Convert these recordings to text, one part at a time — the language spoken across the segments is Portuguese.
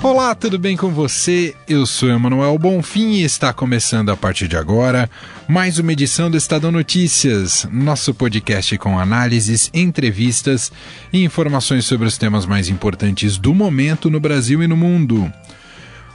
Olá, tudo bem com você? Eu sou Emanuel Bonfim e está começando a partir de agora mais uma edição do Estadão Notícias, nosso podcast com análises, entrevistas e informações sobre os temas mais importantes do momento no Brasil e no mundo.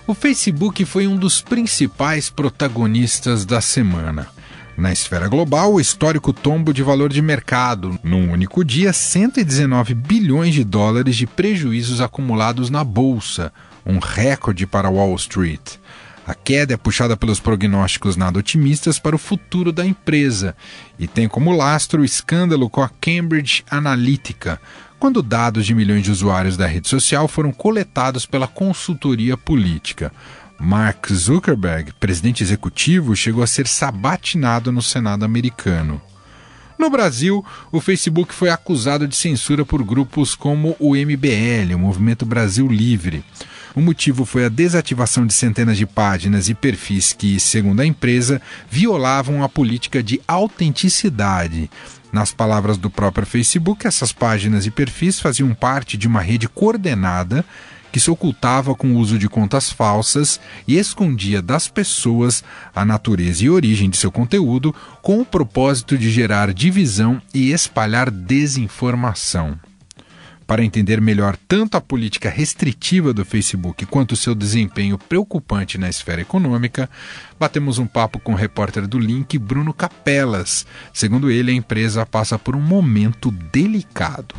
O Facebook foi um dos principais protagonistas da semana. Na esfera global, o histórico tombo de valor de mercado. Num único dia, 119 bilhões de dólares de prejuízos acumulados na bolsa, um recorde para Wall Street. A queda é puxada pelos prognósticos nada otimistas para o futuro da empresa e tem como lastro o escândalo com a Cambridge Analytica, quando dados de milhões de usuários da rede social foram coletados pela consultoria política. Mark Zuckerberg, presidente executivo, chegou a ser sabatinado no Senado americano. No Brasil, o Facebook foi acusado de censura por grupos como o MBL, o Movimento Brasil Livre. O motivo foi a desativação de centenas de páginas e perfis que, segundo a empresa, violavam a política de autenticidade. Nas palavras do próprio Facebook, essas páginas e perfis faziam parte de uma rede coordenada que se ocultava com o uso de contas falsas e escondia das pessoas a natureza e origem de seu conteúdo com o propósito de gerar divisão e espalhar desinformação. Para entender melhor tanto a política restritiva do Facebook quanto seu desempenho preocupante na esfera econômica, batemos um papo com o repórter do Link, Bruno Capelas. Segundo ele, a empresa passa por um momento delicado.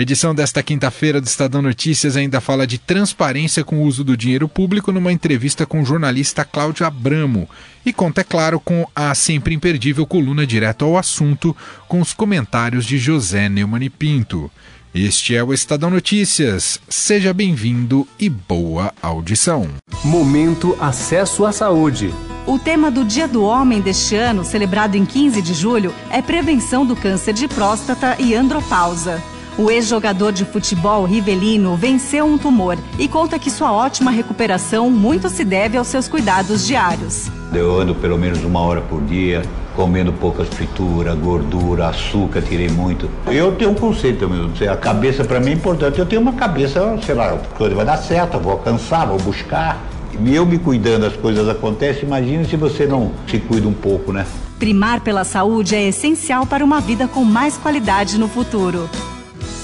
Edição desta quinta-feira do Estadão Notícias ainda fala de transparência com o uso do dinheiro público numa entrevista com o jornalista Cláudio Abramo e conta, é claro, com a sempre imperdível coluna direto ao assunto com os comentários de José Neumann Pinto. Este é o Estadão Notícias. Seja bem-vindo e boa audição. Momento Acesso à Saúde. O tema do Dia do Homem deste ano, celebrado em 15 de julho, é prevenção do câncer de próstata e andropausa. O ex-jogador de futebol Rivelino venceu um tumor e conta que sua ótima recuperação muito se deve aos seus cuidados diários. Eu ando pelo menos uma hora por dia, comendo poucas frituras, gordura, açúcar, tirei muito. Eu tenho um conceito mesmo, a cabeça para mim é importante. Eu tenho uma cabeça, sei lá, coisa vai dar certo, vou alcançar, vou buscar. E eu me cuidando, as coisas acontecem. Imagine se você não se cuida um pouco, né? Primar pela saúde é essencial para uma vida com mais qualidade no futuro.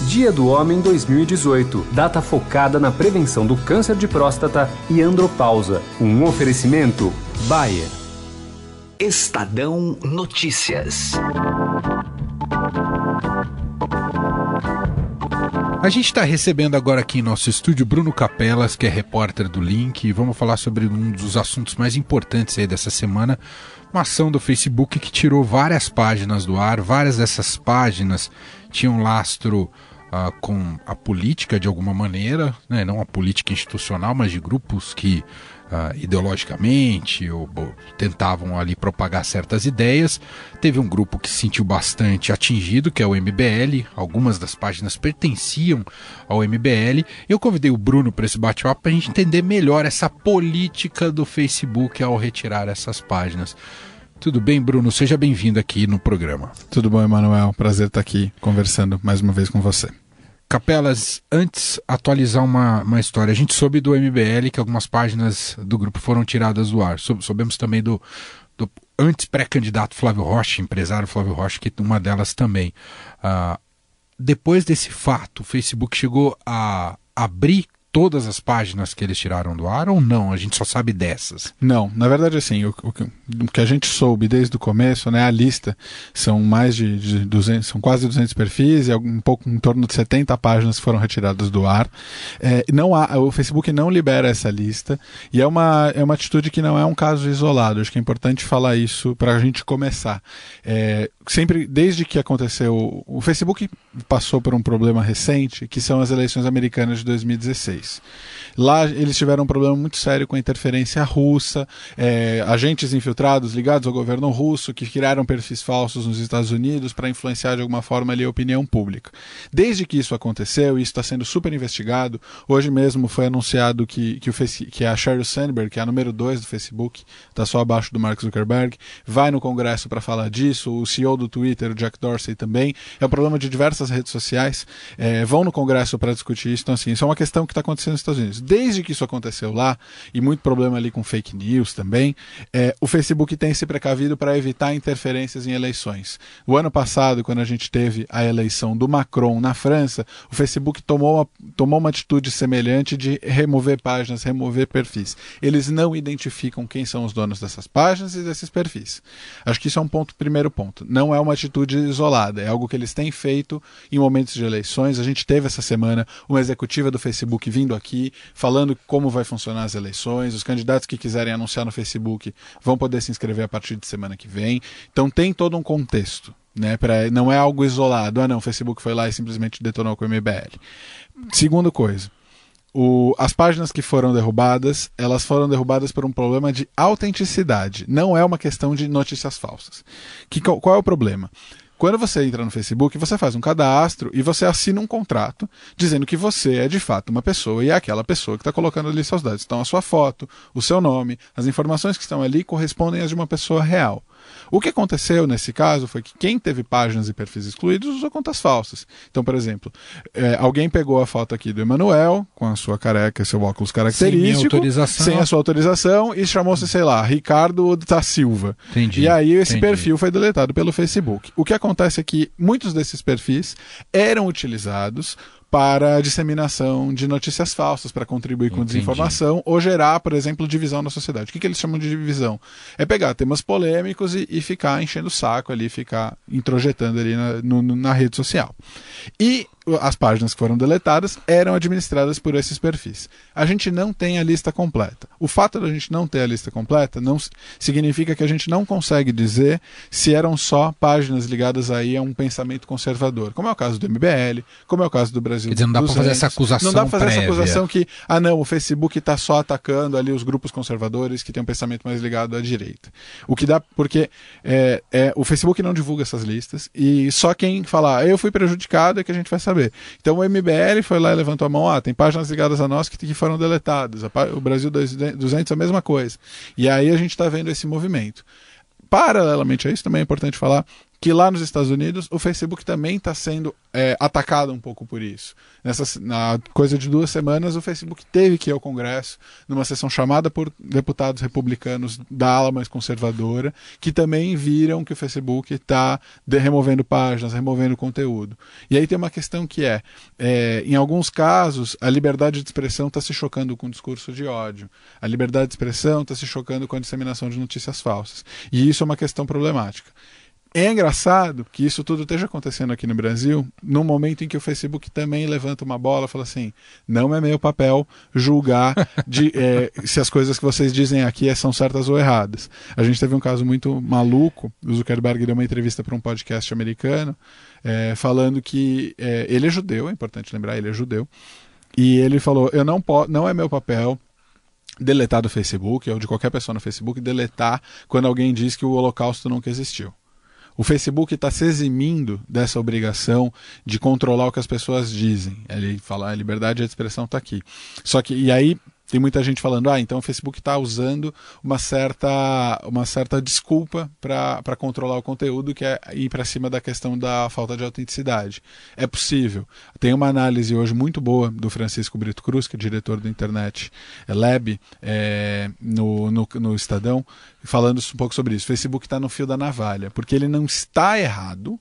Dia do Homem 2018, data focada na prevenção do câncer de próstata e andropausa. Um oferecimento Bayer. Estadão Notícias. A gente está recebendo agora aqui em nosso estúdio Bruno Capelas, que é repórter do Link, e vamos falar sobre um dos assuntos mais importantes aí dessa semana, uma ação do Facebook que tirou várias páginas do ar, várias dessas páginas tinham lastro com a política de alguma maneira, né? não a política institucional, mas de grupos que uh, ideologicamente ou, ou, tentavam ali propagar certas ideias. Teve um grupo que se sentiu bastante atingido, que é o MBL. Algumas das páginas pertenciam ao MBL. Eu convidei o Bruno para esse bate-papo para a gente entender melhor essa política do Facebook ao retirar essas páginas. Tudo bem, Bruno? Seja bem-vindo aqui no programa. Tudo bom, Emanuel? Prazer estar aqui conversando mais uma vez com você. Capelas, antes atualizar uma, uma história. A gente soube do MBL que algumas páginas do grupo foram tiradas do ar. Soubemos também do, do antes pré-candidato Flávio Rocha, empresário Flávio Rocha, que uma delas também. Uh, depois desse fato, o Facebook chegou a abrir todas as páginas que eles tiraram do ar ou não? A gente só sabe dessas? Não, na verdade, assim, o, o, o que a gente soube desde o começo, né, a lista são mais de, de 200, são quase 200 perfis e um pouco em torno de 70 páginas foram retiradas do ar. É, não há, o Facebook não libera essa lista e é uma, é uma atitude que não é um caso isolado. Acho que é importante falar isso para a gente começar. É, sempre, desde que aconteceu, o Facebook passou por um problema recente, que são as eleições americanas de 2016. Lá eles tiveram um problema muito sério com a interferência russa, é, agentes infiltrados ligados ao governo russo que criaram perfis falsos nos Estados Unidos para influenciar de alguma forma ali a opinião pública. Desde que isso aconteceu, e isso está sendo super investigado, hoje mesmo foi anunciado que, que, o, que a Sheryl Sandberg, que é a número 2 do Facebook, está só abaixo do Mark Zuckerberg, vai no Congresso para falar disso, o CEO do Twitter, o Jack Dorsey também. É um problema de diversas redes sociais, é, vão no Congresso para discutir isso. Então, assim, isso é uma questão que está acontecendo nos Estados Unidos desde que isso aconteceu lá, e muito problema ali com fake news também, é, o Facebook tem se precavido para evitar interferências em eleições. O ano passado, quando a gente teve a eleição do Macron na França, o Facebook tomou uma, tomou uma atitude semelhante de remover páginas, remover perfis. Eles não identificam quem são os donos dessas páginas e desses perfis. Acho que isso é um ponto, primeiro ponto. Não é uma atitude isolada, é algo que eles têm feito em momentos de eleições. A gente teve essa semana uma executiva do Facebook vindo aqui falando como vai funcionar as eleições. Os candidatos que quiserem anunciar no Facebook vão poder se inscrever a partir de semana que vem. Então tem todo um contexto. Né, pra, não é algo isolado. Ah, não, o Facebook foi lá e simplesmente detonou com o MBL. Segunda coisa. O, as páginas que foram derrubadas, elas foram derrubadas por um problema de autenticidade. Não é uma questão de notícias falsas. Que, qual é o problema? Quando você entra no Facebook, você faz um cadastro e você assina um contrato dizendo que você é de fato uma pessoa e é aquela pessoa que está colocando ali seus dados. Então, a sua foto, o seu nome, as informações que estão ali correspondem às de uma pessoa real. O que aconteceu nesse caso foi que quem teve páginas e perfis excluídos usou contas falsas. Então, por exemplo, é, alguém pegou a foto aqui do Emanuel, com a sua careca e seu óculos característico, sem, autorização. sem a sua autorização, e chamou-se, sei lá, Ricardo da Silva. Entendi, e aí esse entendi. perfil foi deletado pelo Facebook. O que acontece é que muitos desses perfis eram utilizados para disseminação de notícias falsas, para contribuir com Entendi. desinformação ou gerar, por exemplo, divisão na sociedade. O que, que eles chamam de divisão? É pegar temas polêmicos e, e ficar enchendo o saco ali, ficar introjetando ali na, no, na rede social. E as páginas que foram deletadas eram administradas por esses perfis. A gente não tem a lista completa. O fato de a gente não ter a lista completa não significa que a gente não consegue dizer se eram só páginas ligadas aí a um pensamento conservador, como é o caso do MBL, como é o caso do Brasil. Quer dizer, não dá para fazer essa acusação Não dá para fazer prévia. essa acusação que, ah não, o Facebook está só atacando ali os grupos conservadores que têm um pensamento mais ligado à direita. O que dá, porque é, é, o Facebook não divulga essas listas e só quem falar, ah, eu fui prejudicado é que a gente vai saber saber. Então o MBL foi lá e levantou a mão, ah, tem páginas ligadas a nós que, que foram deletadas. O Brasil 200 é a mesma coisa. E aí a gente está vendo esse movimento. Paralelamente a isso, também é importante falar que lá nos Estados Unidos o Facebook também está sendo é, atacado um pouco por isso. Nessa na coisa de duas semanas, o Facebook teve que ir ao Congresso, numa sessão chamada por deputados republicanos da ala mais conservadora, que também viram que o Facebook está removendo páginas, removendo conteúdo. E aí tem uma questão que é, é em alguns casos, a liberdade de expressão está se chocando com o discurso de ódio. A liberdade de expressão está se chocando com a disseminação de notícias falsas. E isso é uma questão problemática. É engraçado que isso tudo esteja acontecendo aqui no Brasil, no momento em que o Facebook também levanta uma bola e fala assim: não é meu papel julgar de, é, se as coisas que vocês dizem aqui são certas ou erradas. A gente teve um caso muito maluco: o Zuckerberg deu uma entrevista para um podcast americano, é, falando que é, ele é judeu, é importante lembrar, ele é judeu, e ele falou: eu não, não é meu papel deletar do Facebook, ou de qualquer pessoa no Facebook, deletar quando alguém diz que o Holocausto nunca existiu. O Facebook está se eximindo dessa obrigação de controlar o que as pessoas dizem. Ele fala, a liberdade de expressão está aqui. Só que, e aí tem muita gente falando, ah, então o Facebook está usando uma certa, uma certa desculpa para controlar o conteúdo, que é ir para cima da questão da falta de autenticidade. É possível. Tem uma análise hoje muito boa do Francisco Brito Cruz, que é diretor do Internet é Lab, é, no, no, no Estadão, falando um pouco sobre isso. O Facebook está no fio da navalha, porque ele não está errado,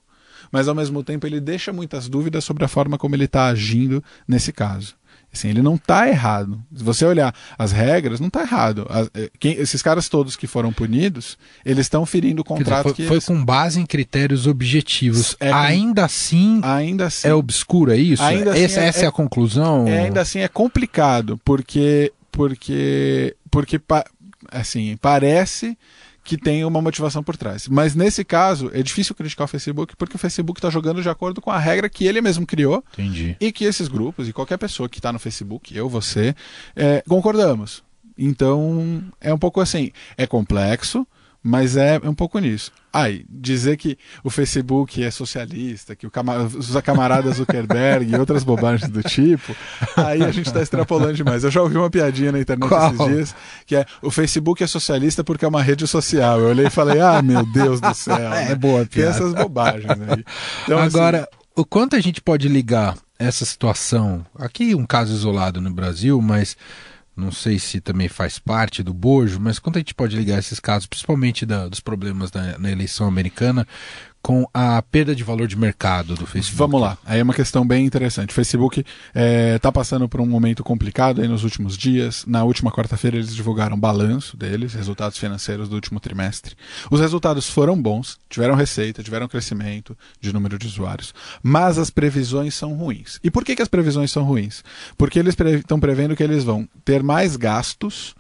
mas ao mesmo tempo ele deixa muitas dúvidas sobre a forma como ele está agindo nesse caso. Assim, ele não está errado. Se você olhar as regras, não está errado. As, eh, quem, esses caras todos que foram punidos, eles estão ferindo o contrato dizer, foi, que foi eles... com base em critérios objetivos. É, ainda assim, ainda assim, é obscuro, é isso? Ainda assim essa, é, essa é, a conclusão? É, ainda assim é complicado, porque porque porque assim parece que tem uma motivação por trás. Mas nesse caso, é difícil criticar o Facebook porque o Facebook está jogando de acordo com a regra que ele mesmo criou Entendi. e que esses grupos e qualquer pessoa que está no Facebook, eu, você, é, concordamos. Então, é um pouco assim, é complexo, mas é um pouco nisso. Aí, dizer que o Facebook é socialista, que o cama os camaradas Zuckerberg e outras bobagens do tipo, aí a gente está extrapolando demais. Eu já ouvi uma piadinha na internet Qual? esses dias, que é o Facebook é socialista porque é uma rede social. Eu olhei e falei, ah, meu Deus do céu. É né? boa a Tem piada. essas bobagens aí. Então, assim, Agora, o quanto a gente pode ligar essa situação, aqui um caso isolado no Brasil, mas não sei se também faz parte do bojo, mas quanto a gente pode ligar esses casos, principalmente da- dos problemas na, na eleição americana, com a perda de valor de mercado do Facebook? Vamos lá, aí é uma questão bem interessante. O Facebook está passando por um momento complicado aí nos últimos dias. Na última quarta-feira eles divulgaram balanço deles, resultados financeiros do último trimestre. Os resultados foram bons, tiveram receita, tiveram crescimento de número de usuários, mas as previsões são ruins. E por que, que as previsões são ruins? Porque eles estão prevendo que eles vão ter mais gastos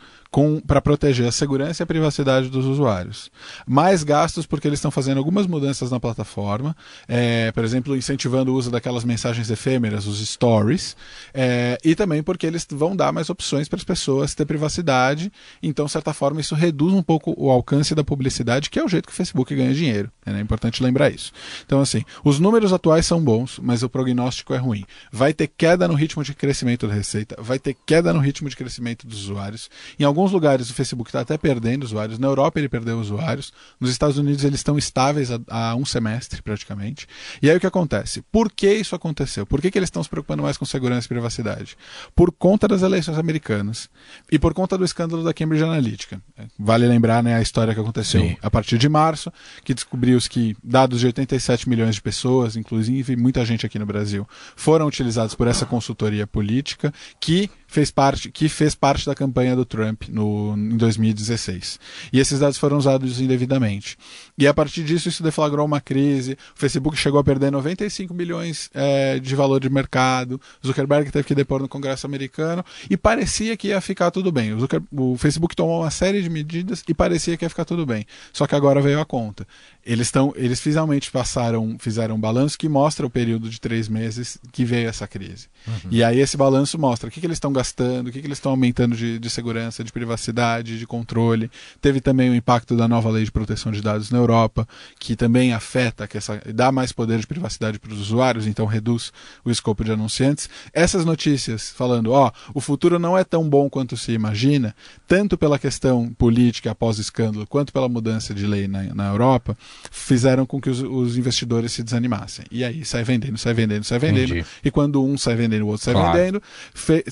para proteger a segurança e a privacidade dos usuários. Mais gastos porque eles estão fazendo algumas mudanças na plataforma, é, por exemplo, incentivando o uso daquelas mensagens efêmeras, os stories, é, e também porque eles vão dar mais opções para as pessoas ter privacidade. Então, de certa forma, isso reduz um pouco o alcance da publicidade, que é o jeito que o Facebook ganha dinheiro. É importante lembrar isso. Então, assim, os números atuais são bons, mas o prognóstico é ruim. Vai ter queda no ritmo de crescimento da receita, vai ter queda no ritmo de crescimento dos usuários. Em alguns lugares o Facebook está até perdendo usuários. Na Europa ele perdeu usuários. Nos Estados Unidos eles estão estáveis há, um semestre praticamente. E aí o que acontece? Por que isso aconteceu? Por que, que eles estão se preocupando mais com segurança e privacidade? Por conta das eleições americanas e por conta do escândalo da Cambridge Analytica. Vale lembrar né, a história que aconteceu Sim. a partir de março, que descobriu-se que dados de 87 milhões de pessoas, inclusive muita gente aqui no Brasil, foram utilizados por essa consultoria política que fez parte, que fez parte da campanha do Trump no, em 2016. E esses dados foram usados indevidamente. E a partir disso, isso deflagrou uma crise. O Facebook chegou a perder 95 bilhões é, de valor de mercado. Zuckerberg teve que depor no Congresso americano e parecia que ia ficar tudo bem. O, Zucker, o Facebook tomou uma série de medidas e parecia que ia ficar tudo bem. Só que agora veio a conta. Eles, tão, eles finalmente passaram, fizeram um balanço que mostra o período de três meses que veio essa crise. Uhum. E aí esse balanço mostra o que, que eles estão gastando, o que, que eles estão aumentando de, de segurança, de privacidade, de controle. Teve também o impacto da nova lei de proteção de dados na Europa, que também afeta, que essa, dá mais poder de privacidade para os usuários, então reduz o escopo de anunciantes. Essas notícias falando, ó, o futuro não é tão bom quanto se imagina, tanto pela questão política após o escândalo, quanto pela mudança de lei na, na Europa, fizeram com que os, os, investidores se desanimassem. E aí sai vendendo, sai vendendo, sai vendendo. Entendi. E quando um sai vendendo, o outro sai Claro. vendendo,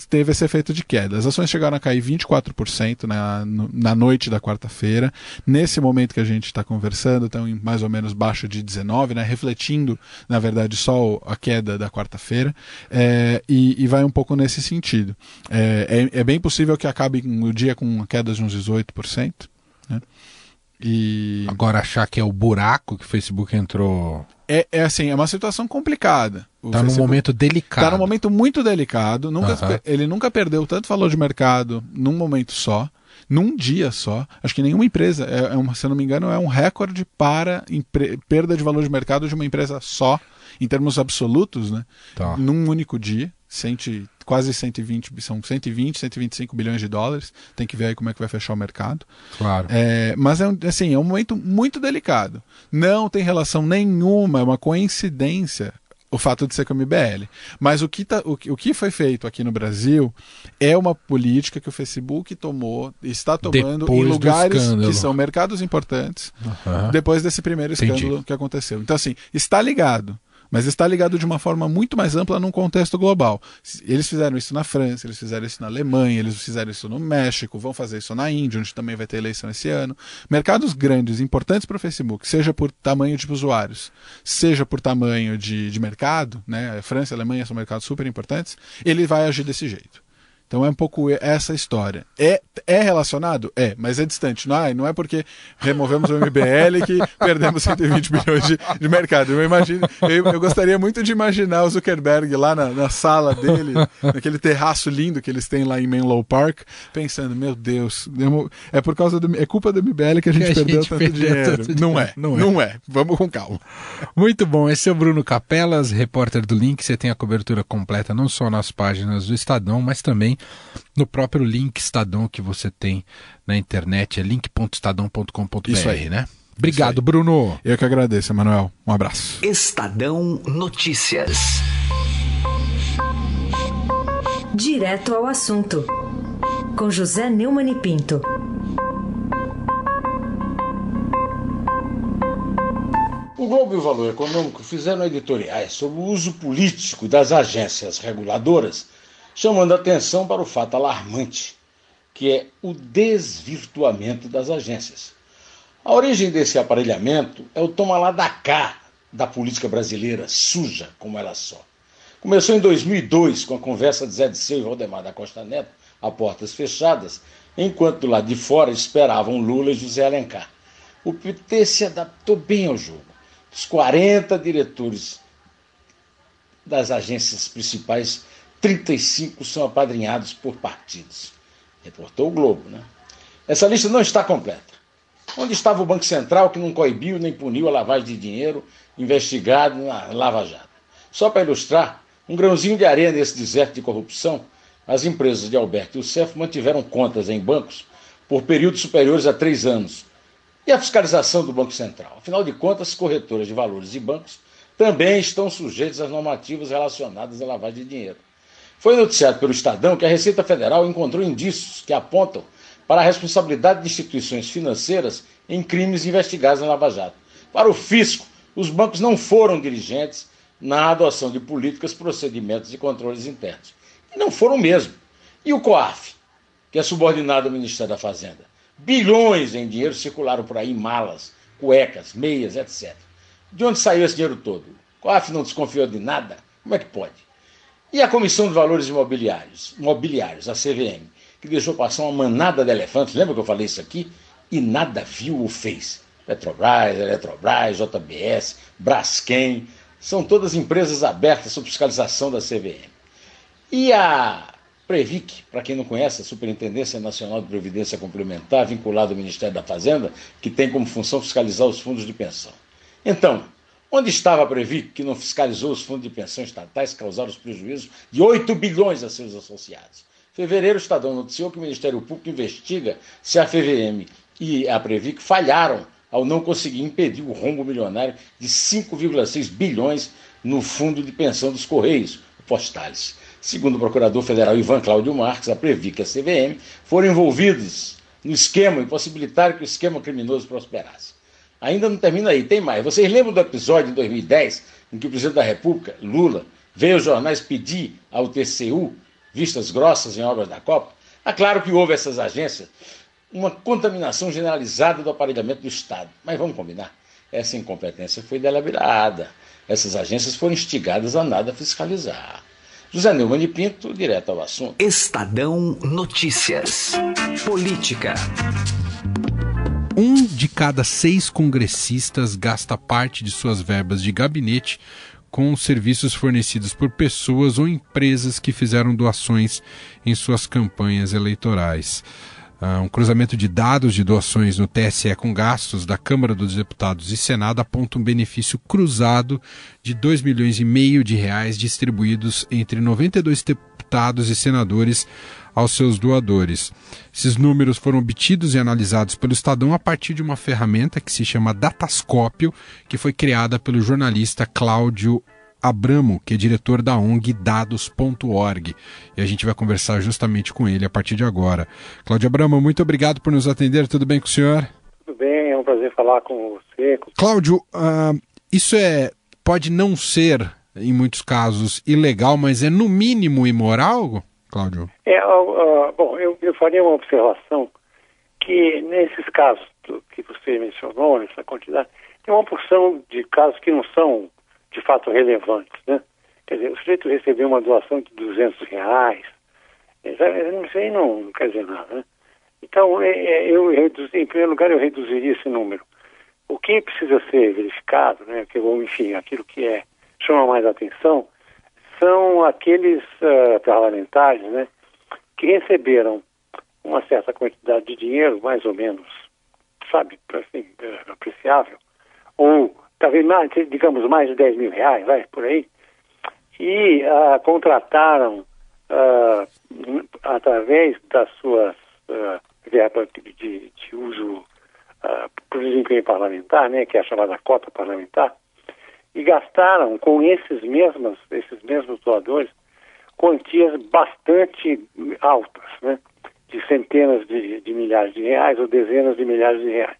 teve esse efeito de queda. As ações chegaram a cair 24% na, na noite da quarta-feira. Nesse momento que a gente está conversando, estão em mais ou menos baixo de 19, né? refletindo, na verdade, só a queda da quarta-feira. É, e, e vai um pouco nesse sentido. É, é, é bem possível que acabe o dia com uma queda de uns 18%. Né? E Agora achar que é o buraco que o Facebook entrou. é, é assim, é uma situação complicada. O Está num Facebook- momento delicado. Está num momento muito delicado. Nunca. Ele nunca perdeu tanto valor de mercado num momento só, num dia só. Acho que nenhuma empresa, é, é uma- se eu não me engano, é um recorde para empre- perda de valor de mercado de uma empresa só, em termos absolutos, né? Tá. Num único dia. Cento, quase 120, bi- são 120, 125 bilhões de dólares. Tem que ver aí como é que vai fechar o mercado. Claro. É, mas é, um- assim, é um momento muito delicado. Não tem relação nenhuma, é uma coincidência o fato de ser com a MBL. Mas o que, tá, o, o que foi feito aqui no Brasil é uma política que o Facebook tomou, está tomando Depois em lugares que são mercados importantes, Aham. depois desse primeiro Entendi. escândalo que aconteceu. Então, assim, está ligado. Mas está ligado de uma forma muito mais ampla num contexto global. Eles fizeram isso na França, eles fizeram isso na Alemanha, eles fizeram isso no México, vão fazer isso na Índia, onde também vai ter eleição esse ano. Mercados grandes, importantes para o Facebook, seja por tamanho de usuários, seja por tamanho de, de mercado, né? França e Alemanha são mercados super importantes, ele vai agir desse jeito. Então é um pouco essa história. É, é relacionado? É, mas é distante. Não é, não é porque removemos o MBL que perdemos 120 milhões de, de mercado. Eu imagino, eu, eu, gostaria muito de imaginar o Zuckerberg lá na, na, sala dele, naquele terraço lindo que eles têm lá em Menlo Park, pensando, meu Deus, é por causa do, é culpa do MBL que a gente, que a perdeu, gente tanto, perdeu dinheiro. tanto dinheiro. Não é, não é, não é. Vamos com calma. Muito bom. Esse é o Bruno Capelas, repórter do Link. Você tem a cobertura completa não só nas páginas do Estadão, mas também no próprio link Estadão que você tem na internet, é link.estadão.com.br, Isso aí, né? Obrigado, aí. Bruno. Eu que agradeço, Emanuel. Um abraço. Estadão Notícias. Direto ao assunto. Com José Neumann e Pinto. O Globo e o Valor Econômico fizeram editoriais sobre o uso político das agências reguladoras chamando atenção para o fato alarmante, que é o desvirtuamento das agências. A origem desse aparelhamento é o toma lá da cá da política brasileira, suja como ela só. Começou em 2002 com a conversa de Zé de Seu e Valdemar da Costa Neto, a portas fechadas, enquanto lado de fora esperavam Lula e José Alencar. O PT se adaptou bem ao jogo. Os 40 diretores das agências principais 35 são apadrinhados por partidos. Reportou o Globo, né? Essa lista não está completa. Onde estava o Banco Central que não coibiu nem puniu a lavagem de dinheiro investigado na Lava Jato? Só para ilustrar, um grãozinho de areia nesse deserto de corrupção, as empresas de Alberto e o CEF mantiveram contas em bancos por períodos superiores a três anos. E a fiscalização do Banco Central? Afinal de contas, corretoras de valores e bancos também estão sujeitos às normativas relacionadas à lavagem de dinheiro. Foi noticiado pelo Estadão que a Receita Federal encontrou indícios que apontam para a responsabilidade de instituições financeiras em crimes investigados na Lava Jato. Para o fisco, os bancos não foram dirigentes na adoção de políticas, procedimentos e controles internos. E não foram mesmo. E o COAF, que é subordinado ao Ministério da Fazenda? Bilhões em dinheiro circularam por aí, malas, cuecas, meias, etc. De onde saiu esse dinheiro todo? O COAF não desconfiou de nada? Como é que pode? E a Comissão de Valores Imobiliários, Mobiliários, a CVM, que deixou passar uma manada de elefantes, lembra que eu falei isso aqui? E nada viu ou fez. Petrobras, Eletrobras, JBS, Braskem, são todas empresas abertas sob fiscalização da CVM. E a Previc, para quem não conhece, a Superintendência Nacional de Previdência Complementar, vinculada ao Ministério da Fazenda, que tem como função fiscalizar os fundos de pensão. Então, Onde estava a Previc, que não fiscalizou os fundos de pensão estatais, causaram os prejuízos de 8 bilhões a seus associados? Fevereiro, o Estadão noticiou que o Ministério Público investiga se a FVM e a Previc falharam ao não conseguir impedir o rombo milionário de 5,6 bilhões no fundo de pensão dos Correios, o Postales. Segundo o procurador federal Ivan Cláudio Marques, a Previc e a CVM foram envolvidos no esquema e possibilitaram que o esquema criminoso prosperasse. Ainda não termina aí, tem mais. Vocês lembram do episódio em 2010 em que o presidente da República, Lula, veio aos jornais pedir ao TCU vistas grossas em obras da Copa? É claro que houve essas agências, uma contaminação generalizada do aparelhamento do Estado. Mas vamos combinar, essa incompetência foi delabrada. Essas agências foram instigadas a nada fiscalizar. José Neumann de Pinto, direto ao assunto. Estadão Notícias. Política. Um de cada seis congressistas gasta parte de suas verbas de gabinete com serviços fornecidos por pessoas ou empresas que fizeram doações em suas campanhas eleitorais. Uh, um cruzamento de dados de doações no TSE com gastos da Câmara dos Deputados e Senado aponta um benefício cruzado de 2 milhões e meio de reais distribuídos entre 92 deputados e senadores aos seus doadores. Esses números foram obtidos e analisados pelo Estadão a partir de uma ferramenta que se chama Datascópio, que foi criada pelo jornalista Cláudio Abramo, que é diretor da ONG Dados.org. E a gente vai conversar justamente com ele a partir de agora. Cláudio Abramo, muito obrigado por nos atender. Tudo bem com o senhor? Tudo bem, é um prazer falar com você. Cláudio, uh, isso é pode não ser, em muitos casos, ilegal, mas é no mínimo imoral? Cláudio? É, uh, bom, eu, eu faria uma observação que nesses casos que você mencionou, nessa quantidade, tem uma porção de casos que não são de fato relevantes, né? Quer dizer, o sujeito recebeu uma doação de 200 reais, Isso aí não, não quer dizer nada, né? Então, é, é, eu reduzi, em primeiro lugar, eu reduziria esse número. O que precisa ser verificado, né, que, enfim, aquilo que é, chama mais atenção, são aqueles uh, parlamentares né, que receberam uma certa quantidade de dinheiro, mais ou menos, sabe, assim, uh, apreciável, ou talvez mais, digamos, mais de 10 mil reais, vai, por aí, e uh, contrataram através das suas verbas de, de, de uso uh, para o desempenho parlamentar, né, que é a chamada cota parlamentar, e gastaram com esses mesmos, esses mesmos doadores quantias bastante altas, né, de centenas de, de milhares de reais ou dezenas de milhares de reais.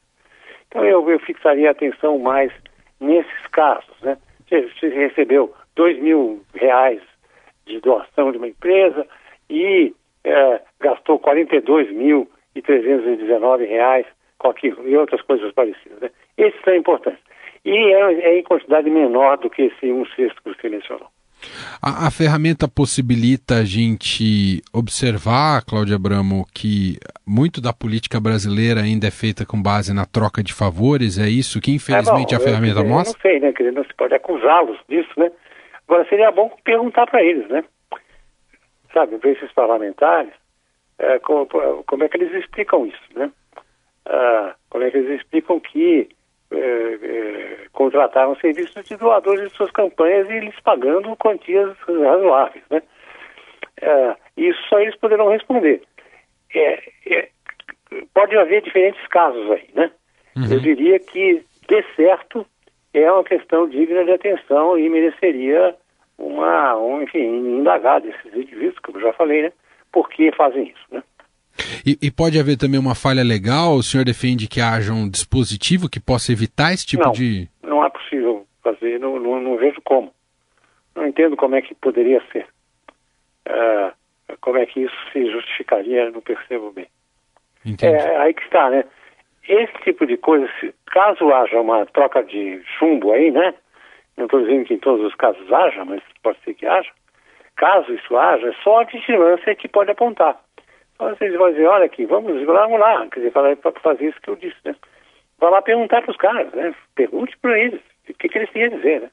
Então eu, eu fixaria atenção mais nesses casos, né? Você, recebeu dois mil reais de doação de uma empresa e é, gastou 42 mil e 319 reais com aquilo e outras coisas parecidas. Né? Esses são importantes. E é, é, em quantidade menor do que esse um sexto que você mencionou. A, a, ferramenta possibilita a gente observar, Cláudia Abramo, que muito da política brasileira ainda é feita com base na troca de favores, é isso que infelizmente é, bom, a ferramenta eu, mostra? Eu não sei, né? Quer dizer, não se pode acusá-los disso, né? Agora seria bom perguntar para eles, né? Sabe, ver esses parlamentares, é, como, como, é que eles explicam isso, né? Ah, como é que eles explicam que é, é, contrataram serviços de doadores de suas campanhas e eles pagando quantias razoáveis, né? Ah, isso só eles poderão responder. É, é, pode haver diferentes casos aí, né? Uhum. Eu diria que, de certo, é uma questão digna de atenção e mereceria uma, um, enfim, indagar desses indivíduos, como eu já falei, né? por que fazem isso. Né? E, e, pode haver também uma falha legal? O senhor defende que haja um dispositivo que possa evitar esse tipo não, de. Não é possível fazer, não, não, não, vejo como. Não entendo como é que poderia ser. Uh, como é que isso se justificaria, não percebo bem. Entendi. É aí que está, né? Esse tipo de coisa, se, caso haja uma troca de chumbo aí, né? Não estou dizendo que em todos os casos haja, mas pode ser que haja caso isso haja, é só a vigilância que pode apontar. Vocês vão dizer, olha aqui, vamos, vamos lá, quer dizer, para fazer isso que eu disse, né? Vai lá perguntar para os caras, né? Pergunte para eles o que, que eles têm a dizer, né?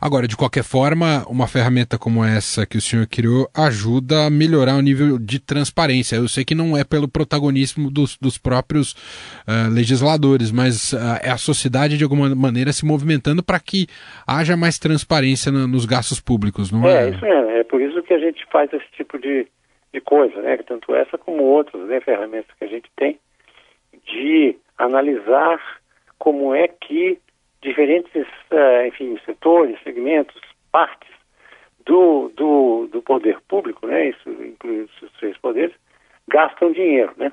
Agora, de qualquer forma, uma ferramenta como essa que o senhor criou ajuda a melhorar o nível de transparência. Eu sei que não é pelo protagonismo dos, dos próprios uh, legisladores, mas uh, é a sociedade, de alguma maneira, se movimentando para que haja mais transparência no, nos gastos públicos, não é? É, isso mesmo. É por isso que a gente faz esse tipo de, de coisa, né? Tanto essa como outras né, ferramentas que a gente tem de analisar como é que diferentes, uh, enfim, setores, segmentos, partes do, do, do poder público, né, isso inclui os três poderes, gastam dinheiro, né.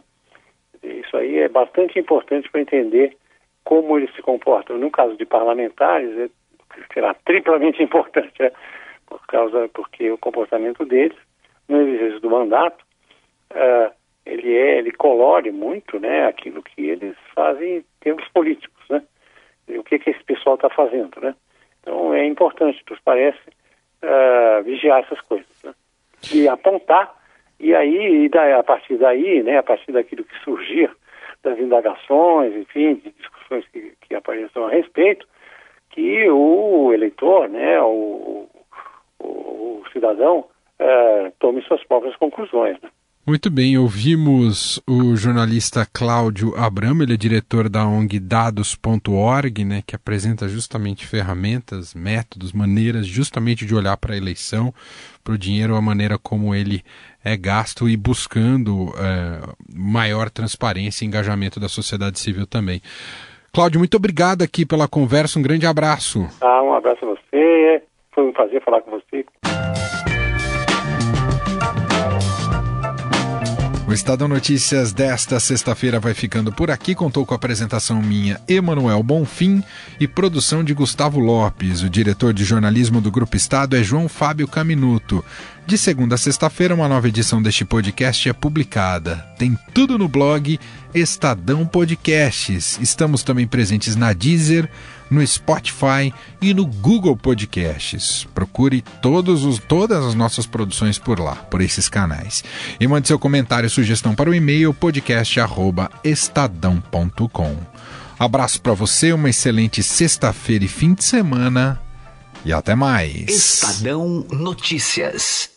Isso aí é bastante importante para entender como eles se comportam. No caso de parlamentares, é, será triplamente importante, né, por causa, porque o comportamento deles, no exercício do mandato, uh, ele é, ele colore muito, né, aquilo que eles fazem em termos políticos, né o que, que esse pessoal está fazendo, né? Então é importante, nos parece, uh, vigiar essas coisas, né? E apontar, e aí, e daí, a partir daí, né, a partir daquilo que surgir, das indagações, enfim, de discussões que, que apareçam a respeito, que o eleitor, né, o, o, o cidadão, uh, tome suas próprias conclusões, né? Muito bem, ouvimos o jornalista Cláudio Abramo, ele é diretor da ONG Dados.org, né, que apresenta justamente ferramentas, métodos, maneiras justamente de olhar para a eleição, para o dinheiro, a maneira como ele é gasto e buscando é, maior transparência e engajamento da sociedade civil também. Cláudio, muito obrigado aqui pela conversa, um grande abraço. Ah, um abraço a você, foi um prazer falar com você. O Estadão Notícias desta sexta-feira vai ficando por aqui. Contou com a apresentação minha, Emanuel Bonfim, e produção de Gustavo Lopes. O diretor de jornalismo do Grupo Estado é João Fábio Caminuto. De segunda a sexta-feira, uma nova edição deste podcast é publicada. Tem tudo no blog Estadão Podcasts. Estamos também presentes na Deezer, no Spotify e no Google Podcasts. Procure todos os, todas as nossas produções por lá, por esses canais. E mande seu comentário e sugestão para o e-mail podcast@estadão.com. Abraço para você, uma excelente sexta-feira e fim de semana e até mais. Estadão Notícias.